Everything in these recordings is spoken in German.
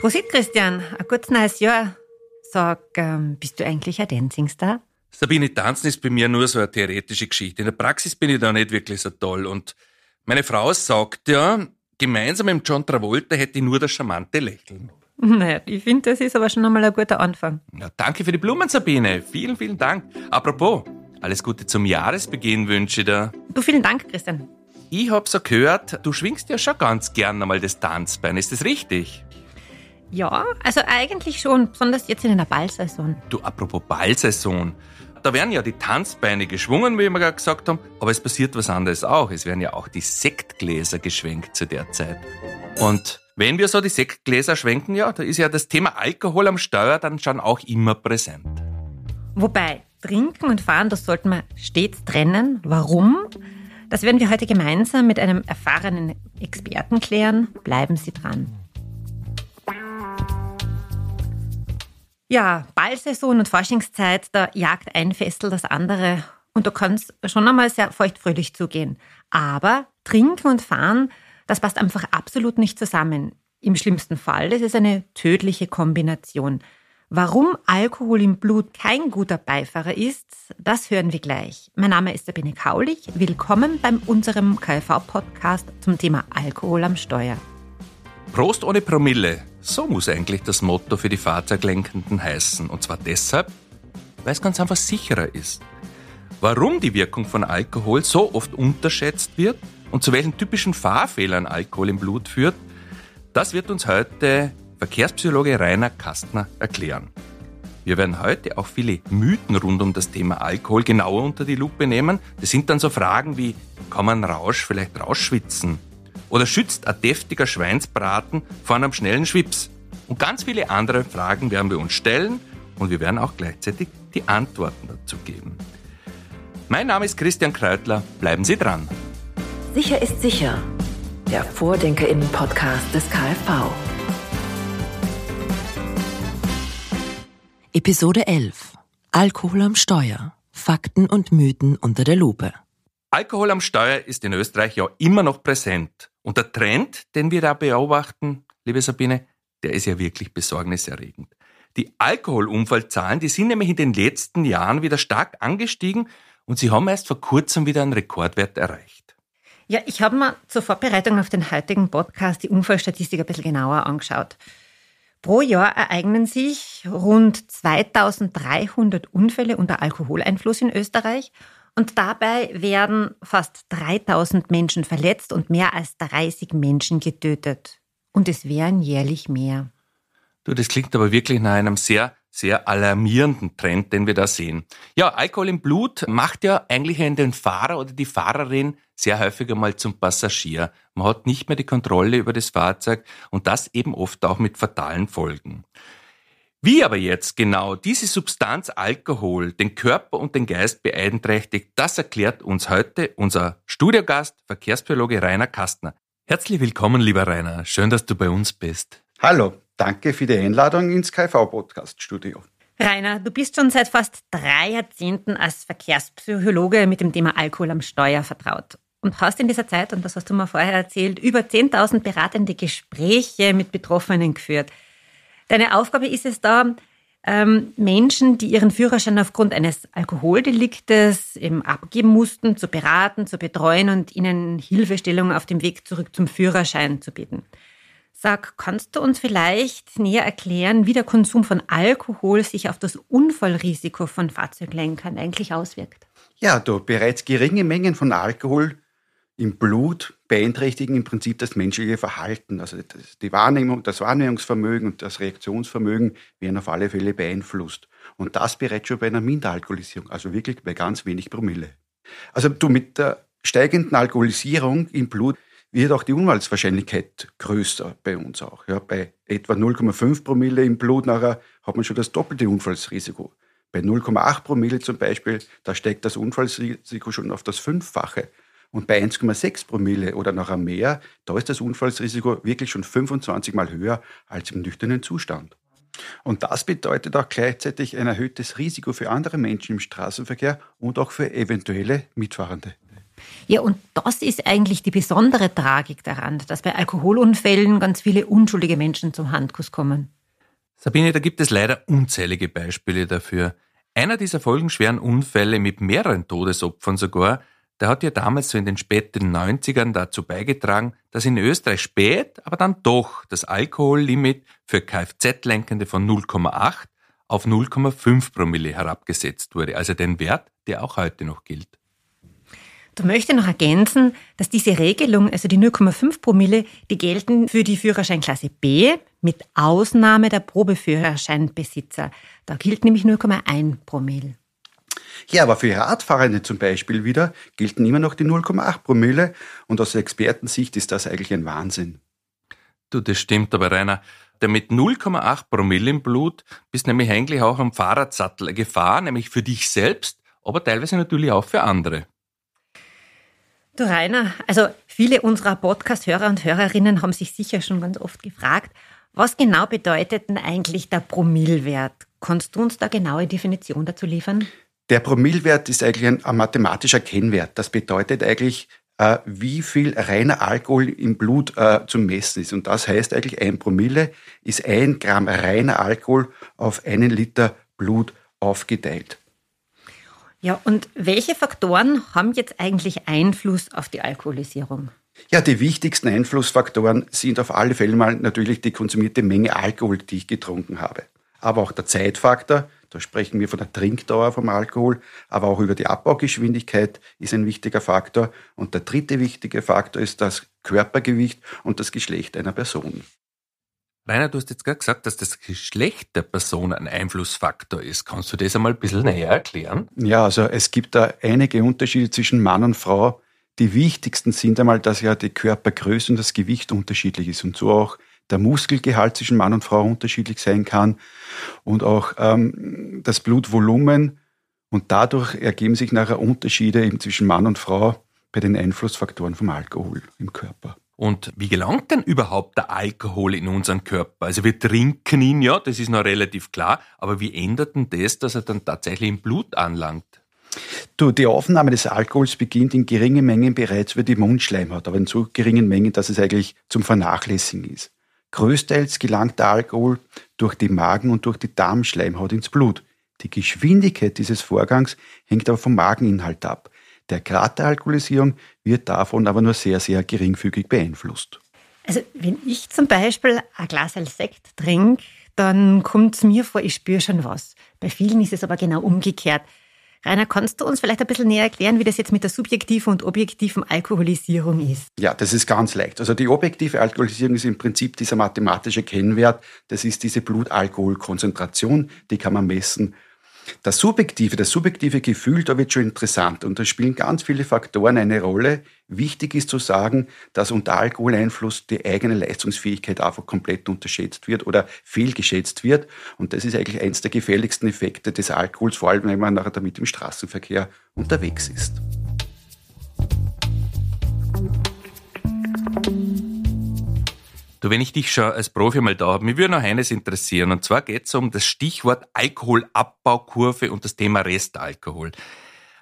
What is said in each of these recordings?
Prosit, Christian. Ein gutes neues Jahr. Sag, ähm, bist du eigentlich ein Dancingstar? Sabine, Tanzen ist bei mir nur so eine theoretische Geschichte. In der Praxis bin ich da nicht wirklich so toll. Und meine Frau sagt ja, gemeinsam mit John Travolta hätte ich nur das charmante Lächeln. Naja, ich finde, das ist aber schon einmal ein guter Anfang. Ja, danke für die Blumen, Sabine. Vielen, vielen Dank. Apropos, alles Gute zum Jahresbeginn wünsche ich dir. Du, vielen Dank, Christian. Ich hab so gehört, du schwingst ja schon ganz gern einmal das Tanzbein. Ist das richtig? Ja, also eigentlich schon, besonders jetzt in der Ballsaison. Du, apropos Ballsaison. Da werden ja die Tanzbeine geschwungen, wie wir gerade gesagt haben, aber es passiert was anderes auch. Es werden ja auch die Sektgläser geschwenkt zu der Zeit. Und wenn wir so die Sektgläser schwenken, ja, da ist ja das Thema Alkohol am Steuer dann schon auch immer präsent. Wobei, trinken und fahren, das sollten wir stets trennen. Warum? Das werden wir heute gemeinsam mit einem erfahrenen Experten klären. Bleiben Sie dran. Ja, Ballsaison und Forschungszeit, da jagt ein Festel das andere. Und da kann es schon einmal sehr feuchtfröhlich zugehen. Aber trinken und fahren, das passt einfach absolut nicht zusammen. Im schlimmsten Fall, das ist eine tödliche Kombination. Warum Alkohol im Blut kein guter Beifahrer ist, das hören wir gleich. Mein Name ist Sabine Kaulich. Willkommen bei unserem KfV-Podcast zum Thema Alkohol am Steuer. Prost ohne Promille. So muss eigentlich das Motto für die Fahrzeuglenkenden heißen. Und zwar deshalb, weil es ganz einfach sicherer ist. Warum die Wirkung von Alkohol so oft unterschätzt wird und zu welchen typischen Fahrfehlern Alkohol im Blut führt, das wird uns heute Verkehrspsychologe Rainer Kastner erklären. Wir werden heute auch viele Mythen rund um das Thema Alkohol genauer unter die Lupe nehmen. Das sind dann so Fragen wie, kann man Rausch vielleicht rausschwitzen? Oder schützt ein deftiger Schweinsbraten vor einem schnellen Schwips? Und ganz viele andere Fragen werden wir uns stellen und wir werden auch gleichzeitig die Antworten dazu geben. Mein Name ist Christian Kreutler. Bleiben Sie dran. Sicher ist sicher. Der Vordenkerinnen-Podcast des KfV. Episode 11. Alkohol am Steuer. Fakten und Mythen unter der Lupe. Alkohol am Steuer ist in Österreich ja immer noch präsent. Und der Trend, den wir da beobachten, liebe Sabine, der ist ja wirklich besorgniserregend. Die Alkoholunfallzahlen, die sind nämlich in den letzten Jahren wieder stark angestiegen und sie haben erst vor kurzem wieder einen Rekordwert erreicht. Ja, ich habe mir zur Vorbereitung auf den heutigen Podcast die Unfallstatistik ein bisschen genauer angeschaut. Pro Jahr ereignen sich rund 2300 Unfälle unter Alkoholeinfluss in Österreich und dabei werden fast 3000 Menschen verletzt und mehr als 30 Menschen getötet. Und es wären jährlich mehr. Du, das klingt aber wirklich nach einem sehr, sehr alarmierenden Trend, den wir da sehen. Ja, Alkohol im Blut macht ja eigentlich den Fahrer oder die Fahrerin sehr häufig einmal zum Passagier. Man hat nicht mehr die Kontrolle über das Fahrzeug und das eben oft auch mit fatalen Folgen. Wie aber jetzt genau diese Substanz Alkohol den Körper und den Geist beeinträchtigt, das erklärt uns heute unser Studiogast, Verkehrsbiologe Rainer Kastner. Herzlich willkommen, lieber Rainer. Schön, dass du bei uns bist. Hallo, danke für die Einladung ins KV-Podcast-Studio. Rainer, du bist schon seit fast drei Jahrzehnten als Verkehrspsychologe mit dem Thema Alkohol am Steuer vertraut und hast in dieser Zeit, und das hast du mir vorher erzählt, über 10.000 beratende Gespräche mit Betroffenen geführt. Deine Aufgabe ist es da, ähm, Menschen, die ihren Führerschein aufgrund eines Alkoholdeliktes eben abgeben mussten, zu beraten, zu betreuen und ihnen Hilfestellung auf dem Weg zurück zum Führerschein zu bieten. Sag, kannst du uns vielleicht näher erklären, wie der Konsum von Alkohol sich auf das Unfallrisiko von Fahrzeuglenkern eigentlich auswirkt? Ja, du, bereits geringe Mengen von Alkohol im Blut beeinträchtigen im Prinzip das menschliche Verhalten. Also die Wahrnehmung, das Wahrnehmungsvermögen und das Reaktionsvermögen werden auf alle Fälle beeinflusst. Und das bereits schon bei einer Minderalkoholisierung, also wirklich bei ganz wenig Promille. Also du mit der steigenden Alkoholisierung im Blut wird auch die Unfallswahrscheinlichkeit größer bei uns auch. Ja, bei etwa 0,5 Promille im Blut nachher hat man schon das doppelte Unfallsrisiko. Bei 0,8 Promille zum Beispiel, da steigt das Unfallsrisiko schon auf das Fünffache. Und bei 1,6 Promille oder noch mehr, da ist das Unfallsrisiko wirklich schon 25 Mal höher als im nüchternen Zustand. Und das bedeutet auch gleichzeitig ein erhöhtes Risiko für andere Menschen im Straßenverkehr und auch für eventuelle Mitfahrende. Ja, und das ist eigentlich die besondere Tragik daran, dass bei Alkoholunfällen ganz viele unschuldige Menschen zum Handkuss kommen. Sabine, da gibt es leider unzählige Beispiele dafür. Einer dieser folgenschweren Unfälle mit mehreren Todesopfern sogar, der hat ja damals so in den späten 90ern dazu beigetragen, dass in Österreich spät, aber dann doch das Alkohollimit für Kfz-Lenkende von 0,8 auf 0,5 Promille herabgesetzt wurde, also den Wert, der auch heute noch gilt. Du möchte noch ergänzen, dass diese Regelung, also die 0,5 Promille, die gelten für die Führerscheinklasse B mit Ausnahme der Probeführerscheinbesitzer. Da gilt nämlich 0,1 Promille. Ja, aber für Radfahrende zum Beispiel wieder gelten immer noch die 0,8 Promille und aus Expertensicht ist das eigentlich ein Wahnsinn. Du, das stimmt aber, Rainer. Der mit 0,8 Promille im Blut bist nämlich eigentlich auch am Fahrradsattel eine Gefahr, nämlich für dich selbst, aber teilweise natürlich auch für andere. Du Rainer, also viele unserer Podcast-Hörer und Hörerinnen haben sich sicher schon ganz oft gefragt, was genau bedeutet denn eigentlich der Promillwert? Kannst du uns da genaue Definition dazu liefern? Der Promillwert ist eigentlich ein, ein mathematischer Kennwert. Das bedeutet eigentlich, äh, wie viel reiner Alkohol im Blut äh, zu messen ist. Und das heißt eigentlich, ein Promille ist ein Gramm reiner Alkohol auf einen Liter Blut aufgeteilt. Ja, und welche Faktoren haben jetzt eigentlich Einfluss auf die Alkoholisierung? Ja, die wichtigsten Einflussfaktoren sind auf alle Fälle mal natürlich die konsumierte Menge Alkohol, die ich getrunken habe. Aber auch der Zeitfaktor, da sprechen wir von der Trinkdauer vom Alkohol, aber auch über die Abbaugeschwindigkeit ist ein wichtiger Faktor. Und der dritte wichtige Faktor ist das Körpergewicht und das Geschlecht einer Person. Rainer, du hast jetzt gerade gesagt, dass das Geschlecht der Person ein Einflussfaktor ist. Kannst du das einmal ein bisschen näher erklären? Ja, also es gibt da einige Unterschiede zwischen Mann und Frau. Die wichtigsten sind einmal, dass ja die Körpergröße und das Gewicht unterschiedlich ist und so auch der Muskelgehalt zwischen Mann und Frau unterschiedlich sein kann und auch ähm, das Blutvolumen. Und dadurch ergeben sich nachher Unterschiede eben zwischen Mann und Frau bei den Einflussfaktoren vom Alkohol im Körper. Und wie gelangt denn überhaupt der Alkohol in unseren Körper? Also wir trinken ihn ja, das ist noch relativ klar, aber wie ändert denn das, dass er dann tatsächlich im Blut anlangt? Du, die Aufnahme des Alkohols beginnt in geringen Mengen bereits über die Mundschleimhaut, aber in so geringen Mengen, dass es eigentlich zum Vernachlässigen ist. Größtenteils gelangt der Alkohol durch die Magen- und durch die Darmschleimhaut ins Blut. Die Geschwindigkeit dieses Vorgangs hängt aber vom Mageninhalt ab. Der Grad der Alkoholisierung wird davon aber nur sehr, sehr geringfügig beeinflusst. Also wenn ich zum Beispiel ein Glas Sekt trinke, dann kommt es mir vor, ich spüre schon was. Bei vielen ist es aber genau umgekehrt. Rainer, kannst du uns vielleicht ein bisschen näher erklären, wie das jetzt mit der subjektiven und objektiven Alkoholisierung ist? Ja, das ist ganz leicht. Also die objektive Alkoholisierung ist im Prinzip dieser mathematische Kennwert. Das ist diese Blutalkoholkonzentration, die kann man messen das subjektive, das subjektive Gefühl, da wird schon interessant und da spielen ganz viele Faktoren eine Rolle. Wichtig ist zu sagen, dass unter Alkoholeinfluss die eigene Leistungsfähigkeit einfach komplett unterschätzt wird oder fehlgeschätzt wird. Und das ist eigentlich eines der gefährlichsten Effekte des Alkohols, vor allem wenn man nachher damit im Straßenverkehr unterwegs ist. Du, wenn ich dich schon als Profi mal da habe, mir würde noch eines interessieren. Und zwar geht es um das Stichwort Alkoholabbaukurve und das Thema Restalkohol.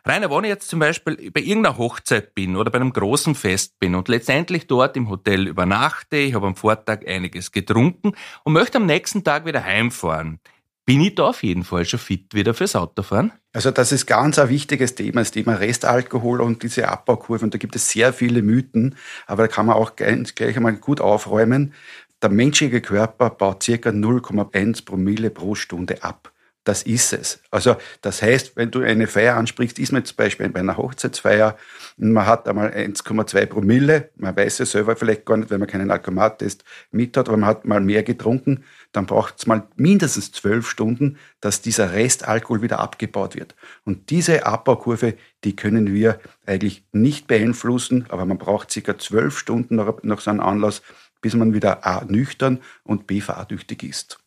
Rainer, wenn ich jetzt zum Beispiel bei irgendeiner Hochzeit bin oder bei einem großen Fest bin und letztendlich dort im Hotel übernachte, ich habe am Vortag einiges getrunken und möchte am nächsten Tag wieder heimfahren, bin ich da auf jeden Fall schon fit wieder fürs Autofahren? Also das ist ganz ein wichtiges Thema, das Thema Restalkohol und diese Abbaukurve. Und da gibt es sehr viele Mythen, aber da kann man auch gleich einmal gut aufräumen. Der menschliche Körper baut circa 0,1 Promille pro Stunde ab das ist es. Also das heißt, wenn du eine Feier ansprichst, ist man zum Beispiel bei einer Hochzeitsfeier man hat einmal 1,2 Promille, man weiß es selber vielleicht gar nicht, wenn man keinen Alkomattest mit hat, aber man hat mal mehr getrunken, dann braucht es mal mindestens zwölf Stunden, dass dieser Restalkohol wieder abgebaut wird. Und diese Abbaukurve, die können wir eigentlich nicht beeinflussen, aber man braucht circa zwölf Stunden nach, nach so einem Anlass, bis man wieder A, nüchtern und B, fahrdüchtig ist.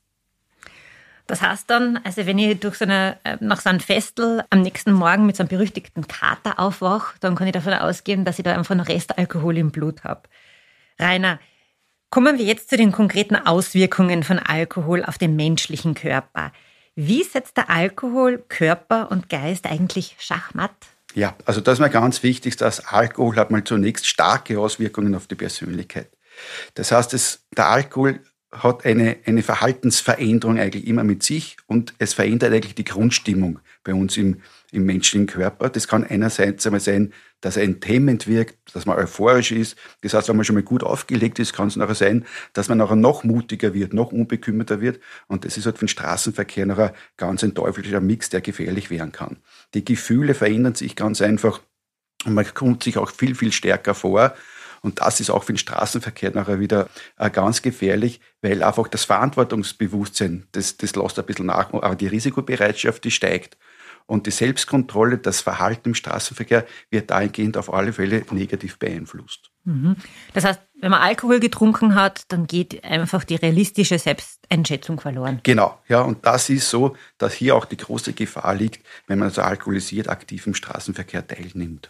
Das heißt dann, also wenn ich durch so eine, äh, nach so einem Festel am nächsten Morgen mit so einem berüchtigten Kater aufwache, dann kann ich davon ausgehen, dass ich da einfach noch Restalkohol im Blut habe. Rainer, kommen wir jetzt zu den konkreten Auswirkungen von Alkohol auf den menschlichen Körper. Wie setzt der Alkohol Körper und Geist eigentlich schachmatt? Ja, also das ist mir ganz wichtig, dass Alkohol hat mal zunächst starke Auswirkungen auf die Persönlichkeit. Das heißt, es, der Alkohol hat eine, eine Verhaltensveränderung eigentlich immer mit sich und es verändert eigentlich die Grundstimmung bei uns im, im menschlichen Körper. Das kann einerseits einmal sein, dass er enthemmend wirkt, dass man euphorisch ist. Das heißt, wenn man schon mal gut aufgelegt ist, kann es nachher sein, dass man nachher noch mutiger wird, noch unbekümmerter wird. Und das ist halt für den Straßenverkehr nachher ganz ein teuflischer Mix, der gefährlich werden kann. Die Gefühle verändern sich ganz einfach und man kommt sich auch viel, viel stärker vor. Und das ist auch für den Straßenverkehr nachher wieder äh, ganz gefährlich, weil einfach das Verantwortungsbewusstsein, das, das lässt ein bisschen nach, aber die Risikobereitschaft, die steigt. Und die Selbstkontrolle, das Verhalten im Straßenverkehr wird dahingehend auf alle Fälle negativ beeinflusst. Mhm. Das heißt, wenn man Alkohol getrunken hat, dann geht einfach die realistische Selbsteinschätzung verloren. Genau, ja, und das ist so, dass hier auch die große Gefahr liegt, wenn man also alkoholisiert aktiv im Straßenverkehr teilnimmt.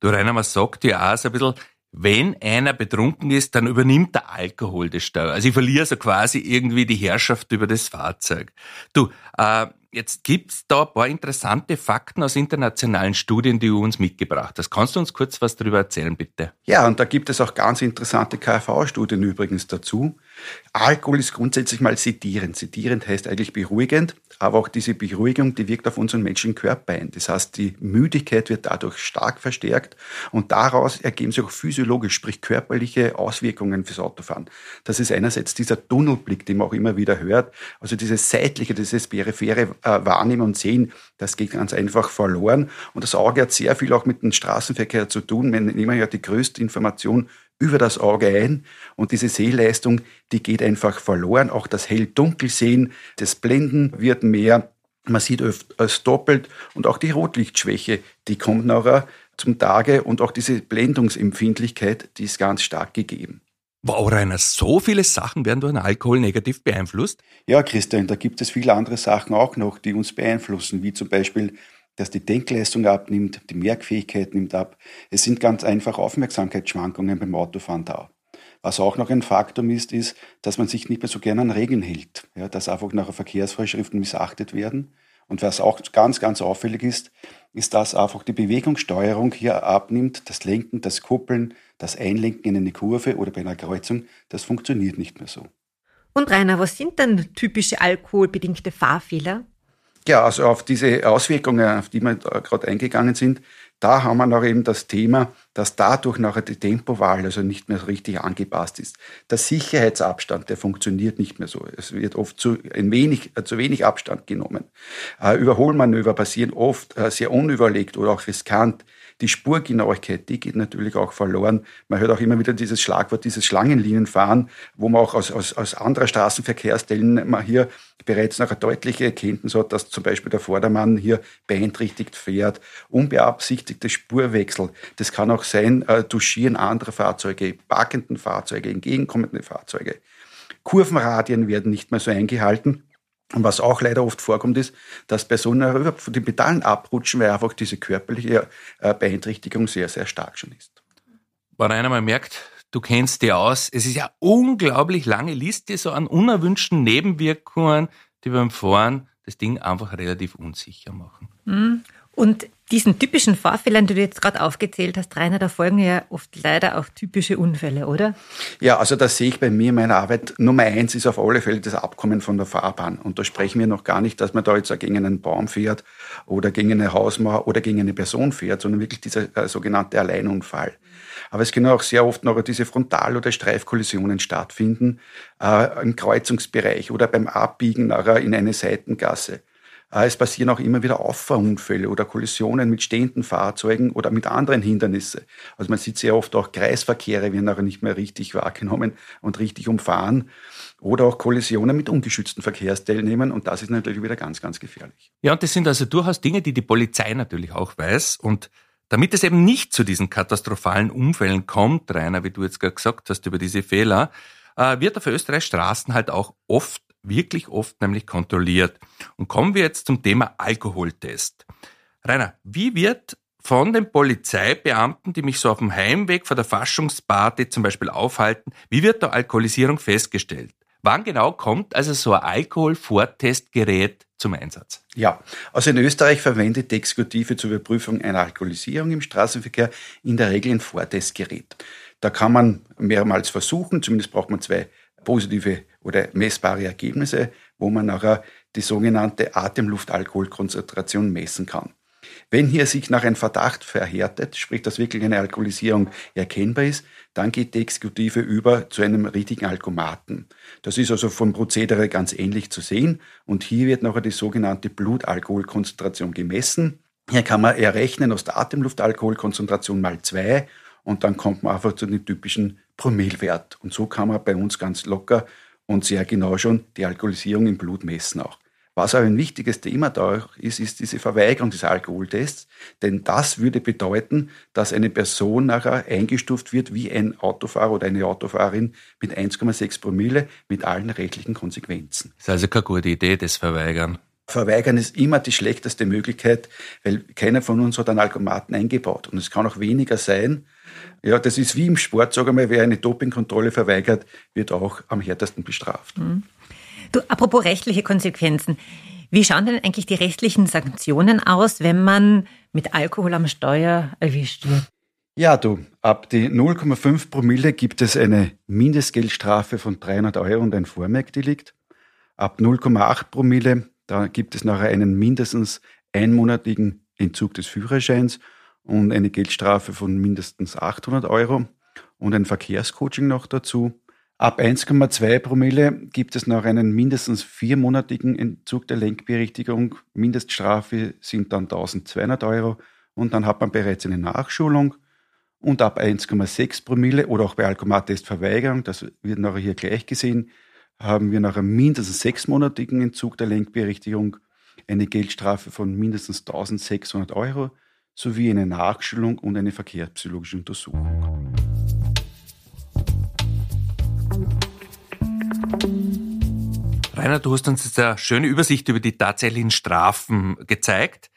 Du Rainer, man sagt ja auch so ein bisschen, wenn einer betrunken ist, dann übernimmt der Alkohol das Steuer. Also ich verliere so quasi irgendwie die Herrschaft über das Fahrzeug. Du, äh, Jetzt gibt's da ein paar interessante Fakten aus internationalen Studien, die du uns mitgebracht hast. Kannst du uns kurz was darüber erzählen, bitte? Ja, und da gibt es auch ganz interessante KfV-Studien übrigens dazu. Alkohol ist grundsätzlich mal sedierend. Sedierend heißt eigentlich beruhigend, aber auch diese Beruhigung, die wirkt auf unseren menschlichen Körper ein. Das heißt, die Müdigkeit wird dadurch stark verstärkt und daraus ergeben sich auch physiologisch, sprich körperliche Auswirkungen fürs Autofahren. Das ist einerseits dieser Tunnelblick, den man auch immer wieder hört, also dieses seitliche, dieses periphere äh, Wahrnehmen und Sehen, das geht ganz einfach verloren. Und das Auge hat sehr viel auch mit dem Straßenverkehr zu tun. Wir nehmen ja die größte Information über das Auge ein und diese Sehleistung, die geht einfach verloren. Auch das Hell-Dunkel-Sehen, das Blenden wird mehr. Man sieht öfters doppelt und auch die Rotlichtschwäche, die kommt nachher zum Tage und auch diese Blendungsempfindlichkeit, die ist ganz stark gegeben. Wow, Rainer, so viele Sachen werden durch den Alkohol negativ beeinflusst? Ja, Christian, da gibt es viele andere Sachen auch noch, die uns beeinflussen, wie zum Beispiel, dass die Denkleistung abnimmt, die Merkfähigkeit nimmt ab. Es sind ganz einfach Aufmerksamkeitsschwankungen beim Autofahren da. Was auch noch ein Faktum ist, ist, dass man sich nicht mehr so gerne an Regeln hält, ja, dass einfach nachher Verkehrsvorschriften missachtet werden. Und was auch ganz, ganz auffällig ist, ist, dass einfach die Bewegungssteuerung hier abnimmt, das Lenken, das Kuppeln, das Einlenken in eine Kurve oder bei einer Kreuzung, das funktioniert nicht mehr so. Und Rainer, was sind denn typische alkoholbedingte Fahrfehler? Ja, also auf diese Auswirkungen, auf die wir gerade eingegangen sind, da haben wir noch eben das Thema, dass dadurch nachher die Tempowahl also nicht mehr so richtig angepasst ist. Der Sicherheitsabstand, der funktioniert nicht mehr so. Es wird oft zu, ein wenig, äh, zu wenig Abstand genommen. Äh, Überholmanöver passieren oft äh, sehr unüberlegt oder auch riskant. Die Spurgenauigkeit, die geht natürlich auch verloren. Man hört auch immer wieder dieses Schlagwort, dieses Schlangenlinienfahren, wo man auch aus, aus, aus anderer Straßenverkehrsteilnehmer hier bereits noch eine deutliche Erkenntnis hat, dass zum Beispiel der Vordermann hier beeinträchtigt fährt. Unbeabsichtigte Spurwechsel. Das kann auch sein, äh, Duschieren anderer Fahrzeuge, parkenden Fahrzeuge, entgegenkommende Fahrzeuge. Kurvenradien werden nicht mehr so eingehalten. Und was auch leider oft vorkommt, ist, dass Personen von den Pedalen abrutschen, weil einfach diese körperliche äh, Beeinträchtigung sehr, sehr stark schon ist. Wenn einer mal merkt, du kennst die aus, es ist ja unglaublich lange Liste so an unerwünschten Nebenwirkungen, die beim Fahren das Ding einfach relativ unsicher machen. Mhm. Und diesen typischen Fahrfehlern, die du jetzt gerade aufgezählt hast, Rainer, da folgen ja oft leider auch typische Unfälle, oder? Ja, also das sehe ich bei mir in meiner Arbeit. Nummer eins ist auf alle Fälle das Abkommen von der Fahrbahn. Und da sprechen wir noch gar nicht, dass man da jetzt gegen einen Baum fährt oder gegen eine Hausmauer oder gegen eine Person fährt, sondern wirklich dieser äh, sogenannte Alleinunfall. Aber es können auch sehr oft noch diese Frontal- oder Streifkollisionen stattfinden äh, im Kreuzungsbereich oder beim Abbiegen nachher in eine Seitengasse. Äh, es passieren auch immer wieder Auffahrunfälle oder Kollisionen mit stehenden Fahrzeugen oder mit anderen Hindernissen. Also man sieht sehr oft auch Kreisverkehre werden nachher nicht mehr richtig wahrgenommen und richtig umfahren. Oder auch Kollisionen mit ungeschützten Verkehrsteilnehmern und das ist natürlich wieder ganz, ganz gefährlich. Ja, und das sind also durchaus Dinge, die die Polizei natürlich auch weiß und damit es eben nicht zu diesen katastrophalen Unfällen kommt, Rainer, wie du jetzt gerade gesagt hast über diese Fehler, äh, wird auf Österreich Straßen halt auch oft wirklich oft nämlich kontrolliert. Und kommen wir jetzt zum Thema Alkoholtest. Rainer, wie wird von den Polizeibeamten, die mich so auf dem Heimweg vor der Faschungsparty zum Beispiel aufhalten, wie wird da Alkoholisierung festgestellt? Wann genau kommt also so ein Alkoholvortestgerät zum Einsatz? Ja, also in Österreich verwendet die Exekutive zur Überprüfung einer Alkoholisierung im Straßenverkehr in der Regel ein Vortestgerät. Da kann man mehrmals versuchen, zumindest braucht man zwei positive oder messbare Ergebnisse, wo man nachher die sogenannte Atemluftalkoholkonzentration messen kann. Wenn hier sich nach einem Verdacht verhärtet, sprich, dass wirklich eine Alkoholisierung erkennbar ist, dann geht die Exekutive über zu einem richtigen Alkomaten. Das ist also vom Prozedere ganz ähnlich zu sehen und hier wird nachher die sogenannte Blutalkoholkonzentration gemessen. Hier kann man errechnen aus der Atemluftalkoholkonzentration mal zwei und dann kommt man einfach zu dem typischen Promillwert. Und so kann man bei uns ganz locker und sehr genau schon die Alkoholisierung im Blut messen auch. Was aber ein wichtiges Thema da ist, ist diese Verweigerung des Alkoholtests, denn das würde bedeuten, dass eine Person nachher eingestuft wird wie ein Autofahrer oder eine Autofahrerin mit 1,6 Promille mit allen rechtlichen Konsequenzen. Das ist also keine gute Idee, das Verweigern. Verweigern ist immer die schlechteste Möglichkeit, weil keiner von uns hat einen Alkomaten eingebaut. Und es kann auch weniger sein. Ja, das ist wie im Sport, sag einmal, wer eine Dopingkontrolle verweigert, wird auch am härtesten bestraft. Mhm. Du, apropos rechtliche Konsequenzen. Wie schauen denn eigentlich die rechtlichen Sanktionen aus, wenn man mit Alkohol am Steuer erwischt wird? Ja, du, ab die 0,5 Promille gibt es eine Mindestgeldstrafe von 300 Euro und ein Vormerkdelikt. Ab 0,8 Promille, da gibt es nachher einen mindestens einmonatigen Entzug des Führerscheins und eine Geldstrafe von mindestens 800 Euro und ein Verkehrscoaching noch dazu. Ab 1,2 Promille gibt es noch einen mindestens viermonatigen Entzug der Lenkberechtigung. Mindeststrafe sind dann 1200 Euro und dann hat man bereits eine Nachschulung. Und ab 1,6 Promille oder auch bei Alkomattestverweigerung, das wird nachher hier gleich gesehen, haben wir nach einem mindestens sechsmonatigen Entzug der Lenkberechtigung eine Geldstrafe von mindestens 1600 Euro sowie eine Nachschulung und eine verkehrspsychologische Untersuchung. Rainer, du hast uns jetzt eine schöne Übersicht über die tatsächlichen Strafen gezeigt.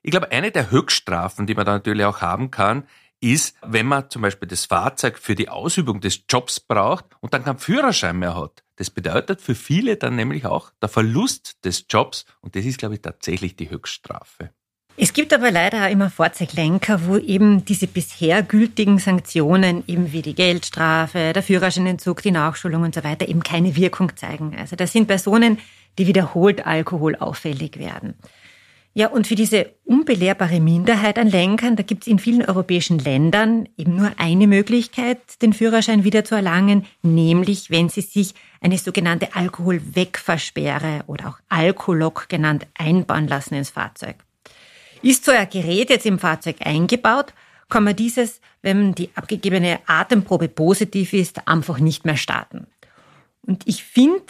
Ich glaube, eine der Höchststrafen, die man da natürlich auch haben kann, ist, wenn man zum Beispiel das Fahrzeug für die Ausübung des Jobs braucht und dann keinen Führerschein mehr hat. Das bedeutet für viele dann nämlich auch der Verlust des Jobs und das ist, glaube ich, tatsächlich die Höchststrafe. Es gibt aber leider auch immer Fahrzeuglenker, wo eben diese bisher gültigen Sanktionen, eben wie die Geldstrafe, der Führerscheinentzug, die Nachschulung und so weiter, eben keine Wirkung zeigen. Also das sind Personen, die wiederholt alkoholauffällig werden. Ja, und für diese unbelehrbare Minderheit an Lenkern, da gibt es in vielen europäischen Ländern eben nur eine Möglichkeit, den Führerschein wieder zu erlangen, nämlich wenn sie sich eine sogenannte Alkoholwegversperre oder auch Alkolog genannt einbauen lassen ins Fahrzeug. Ist so ein Gerät jetzt im Fahrzeug eingebaut, kann man dieses, wenn die abgegebene Atemprobe positiv ist, einfach nicht mehr starten. Und ich finde,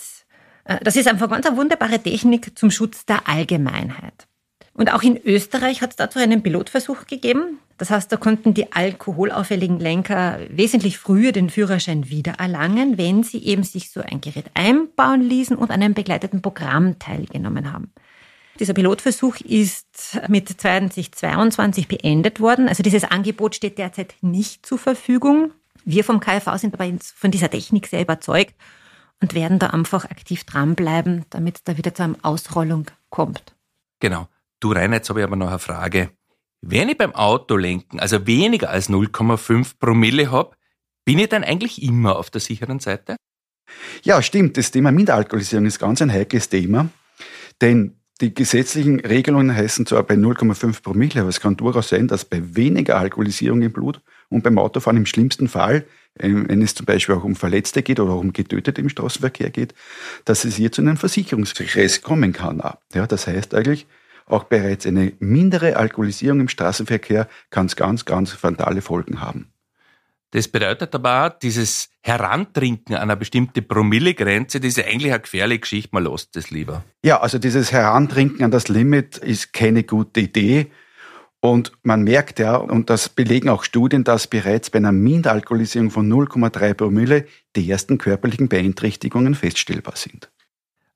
äh, das ist einfach ganz eine wunderbare Technik zum Schutz der Allgemeinheit. Und auch in Österreich hat es dazu einen Pilotversuch gegeben. Das heißt, da konnten die alkoholauffälligen Lenker wesentlich früher den Führerschein wiedererlangen, wenn sie eben sich so ein Gerät einbauen ließen und an einem begleiteten Programm teilgenommen haben. Dieser Pilotversuch ist mit 2022 beendet worden. Also dieses Angebot steht derzeit nicht zur Verfügung. Wir vom KfV sind aber von dieser Technik sehr überzeugt und werden da einfach aktiv dranbleiben, damit es da wieder zu einer Ausrollung kommt. Genau. Du Rainer, jetzt habe ich aber noch eine Frage. Wenn ich beim Autolenken also weniger als 0,5 Promille habe, bin ich dann eigentlich immer auf der sicheren Seite? Ja, stimmt. Das Thema Minderalkoholisierung ist ganz ein heikles Thema. Denn die gesetzlichen Regelungen heißen zwar bei 0,5 Promille, aber es kann durchaus sein, dass bei weniger Alkoholisierung im Blut und beim Autofahren im schlimmsten Fall, ähm, wenn es zum Beispiel auch um Verletzte geht oder auch um Getötete im Straßenverkehr geht, dass es hier zu einem Versicherungsstress kommen kann. Ja, das heißt eigentlich, auch bereits eine mindere Alkoholisierung im Straßenverkehr kann es ganz, ganz fatale Folgen haben. Das bedeutet aber auch, dieses Herantrinken an eine bestimmte Promillegrenze, das ist eigentlich eine gefährliche Geschichte, man lässt das lieber. Ja, also dieses Herantrinken an das Limit ist keine gute Idee. Und man merkt ja, und das belegen auch Studien, dass bereits bei einer Mindalkoholisierung von 0,3 Promille die ersten körperlichen Beeinträchtigungen feststellbar sind.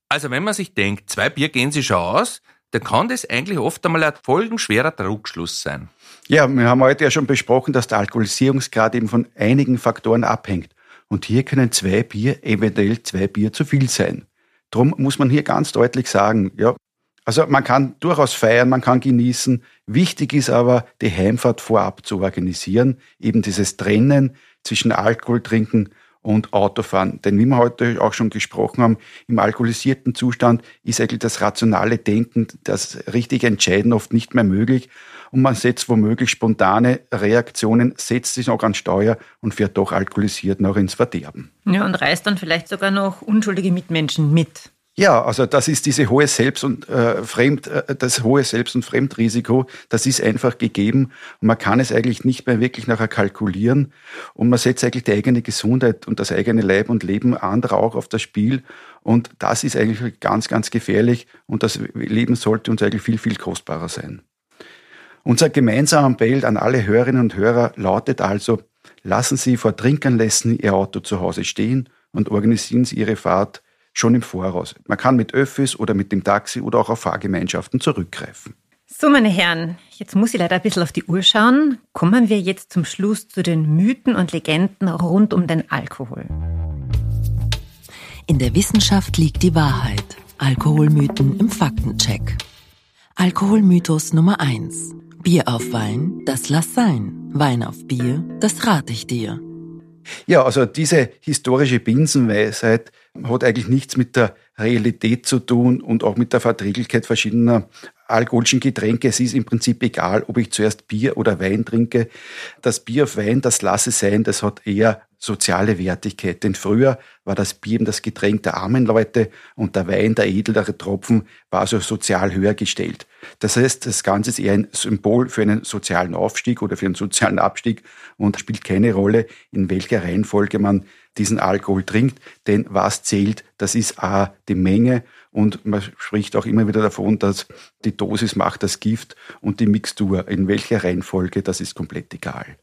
Also wenn man sich denkt, zwei Bier gehen sich schon aus, dann kann das eigentlich oft einmal ein folgenschwerer Druckschluss sein. Ja, wir haben heute ja schon besprochen, dass der Alkoholisierungsgrad eben von einigen Faktoren abhängt. Und hier können zwei Bier, eventuell zwei Bier zu viel sein. Drum muss man hier ganz deutlich sagen, ja, also man kann durchaus feiern, man kann genießen. Wichtig ist aber, die Heimfahrt vorab zu organisieren, eben dieses Trennen zwischen Alkohol trinken und Autofahren. Denn wie wir heute auch schon gesprochen haben, im alkoholisierten Zustand ist eigentlich das rationale Denken, das richtig Entscheiden oft nicht mehr möglich. Und man setzt womöglich spontane Reaktionen, setzt sich noch an Steuer und fährt doch alkoholisiert noch ins Verderben. Ja, und reißt dann vielleicht sogar noch unschuldige Mitmenschen mit. Ja, also das ist diese hohe Selbst- und äh, Fremd, äh, das hohe Selbst- und Fremdrisiko, das ist einfach gegeben und man kann es eigentlich nicht mehr wirklich nachher kalkulieren und man setzt eigentlich die eigene Gesundheit und das eigene Leib und Leben anderer auch auf das Spiel und das ist eigentlich ganz, ganz gefährlich und das Leben sollte uns eigentlich viel, viel kostbarer sein. Unser gemeinsamer Appell an alle Hörerinnen und Hörer lautet also, lassen Sie vor Trinkanlässen Ihr Auto zu Hause stehen und organisieren Sie Ihre Fahrt schon im Voraus. Man kann mit Öffis oder mit dem Taxi oder auch auf Fahrgemeinschaften zurückgreifen. So, meine Herren, jetzt muss ich leider ein bisschen auf die Uhr schauen. Kommen wir jetzt zum Schluss zu den Mythen und Legenden rund um den Alkohol. In der Wissenschaft liegt die Wahrheit. Alkoholmythen im Faktencheck. Alkoholmythos Nummer 1. Bier auf Wein, das lass sein. Wein auf Bier, das rate ich dir. Ja, also diese historische Binsenweisheit hat eigentlich nichts mit der Realität zu tun und auch mit der Verträglichkeit verschiedener alkoholischen Getränke. Es ist im Prinzip egal, ob ich zuerst Bier oder Wein trinke. Das Bier auf Wein, das lasse sein, das hat eher soziale Wertigkeit. Denn früher war das Bier eben das Getränk der armen Leute und der Wein, der edlere Tropfen, war also sozial höher gestellt. Das heißt, das Ganze ist eher ein Symbol für einen sozialen Aufstieg oder für einen sozialen Abstieg und spielt keine Rolle, in welcher Reihenfolge man diesen Alkohol trinkt. Denn was zählt, das ist A, die Menge und man spricht auch immer wieder davon, dass die Dosis macht das Gift und die Mixtur, in welcher Reihenfolge, das ist komplett egal.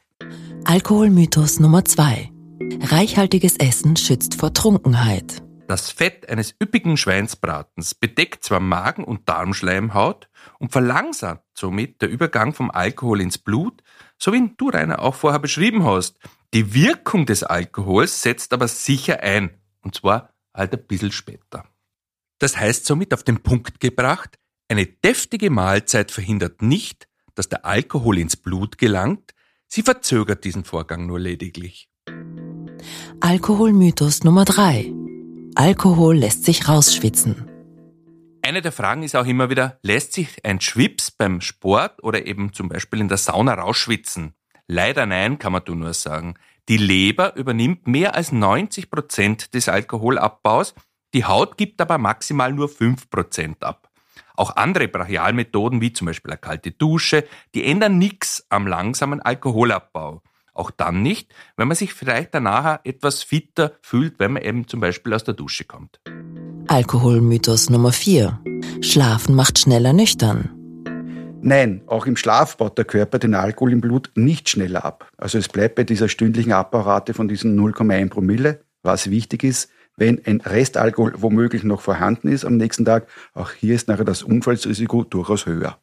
Alkoholmythos Nummer zwei: Reichhaltiges Essen schützt vor Trunkenheit. Das Fett eines üppigen Schweinsbratens bedeckt zwar Magen- und Darmschleimhaut und verlangsamt somit der Übergang vom Alkohol ins Blut, so wie du, Rainer, auch vorher beschrieben hast. Die Wirkung des Alkohols setzt aber sicher ein, und zwar halt ein bisschen später. Das heißt somit auf den Punkt gebracht, eine deftige Mahlzeit verhindert nicht, dass der Alkohol ins Blut gelangt, sie verzögert diesen Vorgang nur lediglich. Alkoholmythos Nummer drei: Alkohol lässt sich rausschwitzen. Eine der Fragen ist auch immer wieder, lässt sich ein Schwips beim Sport oder eben zum Beispiel in der Sauna rausschwitzen? Leider nein, kann man nur sagen. Die Leber übernimmt mehr als 90 Prozent des Alkoholabbaus die Haut gibt aber maximal nur 5% ab. Auch andere Brachialmethoden, wie zum Beispiel eine kalte Dusche, die ändern nichts am langsamen Alkoholabbau. Auch dann nicht, wenn man sich vielleicht danach etwas fitter fühlt, wenn man eben zum Beispiel aus der Dusche kommt. Alkoholmythos Nummer 4. Schlafen macht schneller nüchtern. Nein, auch im Schlaf baut der Körper den Alkohol im Blut nicht schneller ab. Also es bleibt bei dieser stündlichen Abbaurate von diesen 0,1 Promille. Was wichtig ist, wenn ein Restalkohol womöglich noch vorhanden ist am nächsten Tag. Auch hier ist nachher das Unfallsrisiko durchaus höher.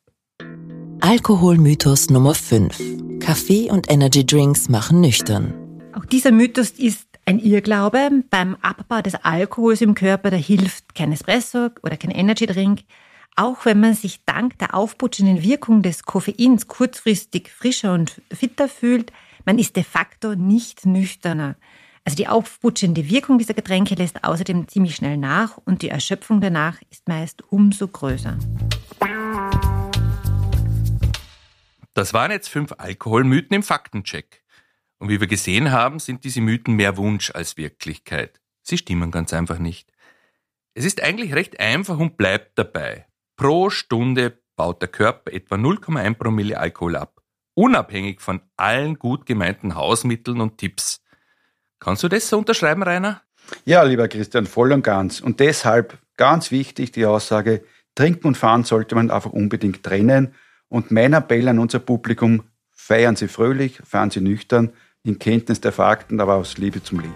Alkoholmythos Nummer 5. Kaffee und Energy Drinks machen nüchtern. Auch dieser Mythos ist ein Irrglaube. Beim Abbau des Alkohols im Körper, da hilft kein Espresso oder kein Energy Drink. Auch wenn man sich dank der aufputschenden Wirkung des Koffeins kurzfristig frischer und fitter fühlt, man ist de facto nicht nüchterner. Also die aufputschende Wirkung dieser Getränke lässt außerdem ziemlich schnell nach und die Erschöpfung danach ist meist umso größer. Das waren jetzt fünf Alkoholmythen im Faktencheck. Und wie wir gesehen haben, sind diese Mythen mehr Wunsch als Wirklichkeit. Sie stimmen ganz einfach nicht. Es ist eigentlich recht einfach und bleibt dabei. Pro Stunde baut der Körper etwa 0,1 Promille Alkohol ab. Unabhängig von allen gut gemeinten Hausmitteln und Tipps. Kannst du das so unterschreiben, Rainer? Ja, lieber Christian, voll und ganz. Und deshalb ganz wichtig die Aussage, trinken und fahren sollte man einfach unbedingt trennen. Und mein Appell an unser Publikum, feiern Sie fröhlich, fahren Sie nüchtern, in Kenntnis der Fakten, aber aus Liebe zum Leben.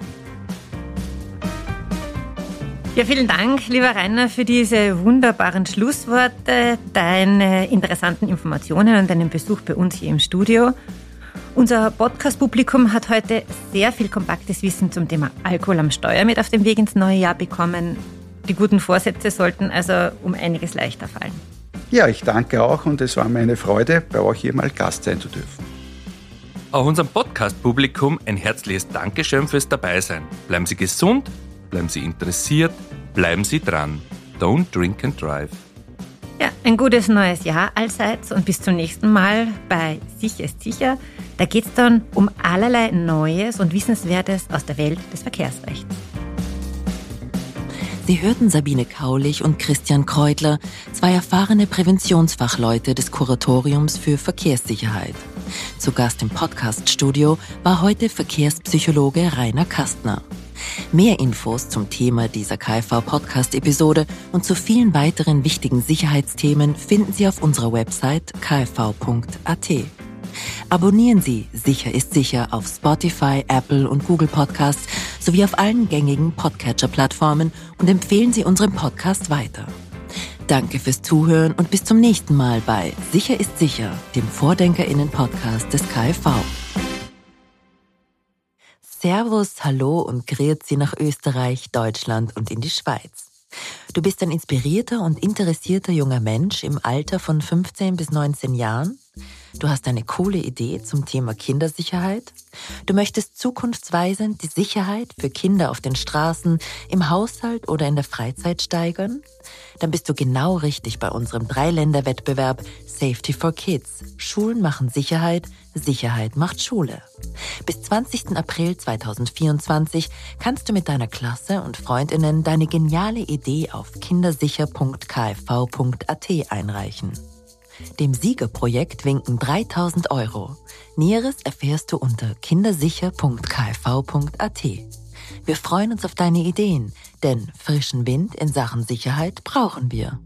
Ja, vielen Dank, lieber Rainer, für diese wunderbaren Schlussworte, deine interessanten Informationen und deinen Besuch bei uns hier im Studio. Unser Podcast-Publikum hat heute sehr viel kompaktes Wissen zum Thema Alkohol am Steuer mit auf den Weg ins neue Jahr bekommen. Die guten Vorsätze sollten also um einiges leichter fallen. Ja, ich danke auch und es war mir eine Freude, bei euch hier mal Gast sein zu dürfen. Auch unserem Podcast-Publikum ein herzliches Dankeschön fürs Dabeisein. Bleiben Sie gesund, bleiben Sie interessiert, bleiben Sie dran. Don't drink and drive. Ja, ein gutes neues Jahr allseits und bis zum nächsten Mal bei Sicher ist sicher. Da geht es dann um allerlei Neues und Wissenswertes aus der Welt des Verkehrsrechts. Sie hörten Sabine Kaulich und Christian Kreutler, zwei erfahrene Präventionsfachleute des Kuratoriums für Verkehrssicherheit. Zu Gast im Podcaststudio war heute Verkehrspsychologe Rainer Kastner. Mehr Infos zum Thema dieser KfV-Podcast-Episode und zu vielen weiteren wichtigen Sicherheitsthemen finden Sie auf unserer Website kfv.at. Abonnieren Sie Sicher ist sicher auf Spotify, Apple und Google Podcasts sowie auf allen gängigen Podcatcher-Plattformen und empfehlen Sie unseren Podcast weiter. Danke fürs Zuhören und bis zum nächsten Mal bei Sicher ist sicher, dem Vordenkerinnen-Podcast des KfV. Servus, Hallo und Grüezi nach Österreich, Deutschland und in die Schweiz. Du bist ein inspirierter und interessierter junger Mensch im Alter von 15 bis 19 Jahren Du hast eine coole Idee zum Thema Kindersicherheit. Du möchtest zukunftsweisend die Sicherheit für Kinder auf den Straßen, im Haushalt oder in der Freizeit steigern? Dann bist du genau richtig bei unserem Dreiländerwettbewerb Safety for Kids. Schulen machen Sicherheit, Sicherheit macht Schule. Bis 20. April 2024 kannst du mit deiner Klasse und Freundinnen deine geniale Idee auf kindersicher.kfv.at einreichen. Dem Siegerprojekt winken 3000 Euro. Näheres erfährst du unter kindersicher.kfv.at. Wir freuen uns auf deine Ideen, denn frischen Wind in Sachen Sicherheit brauchen wir.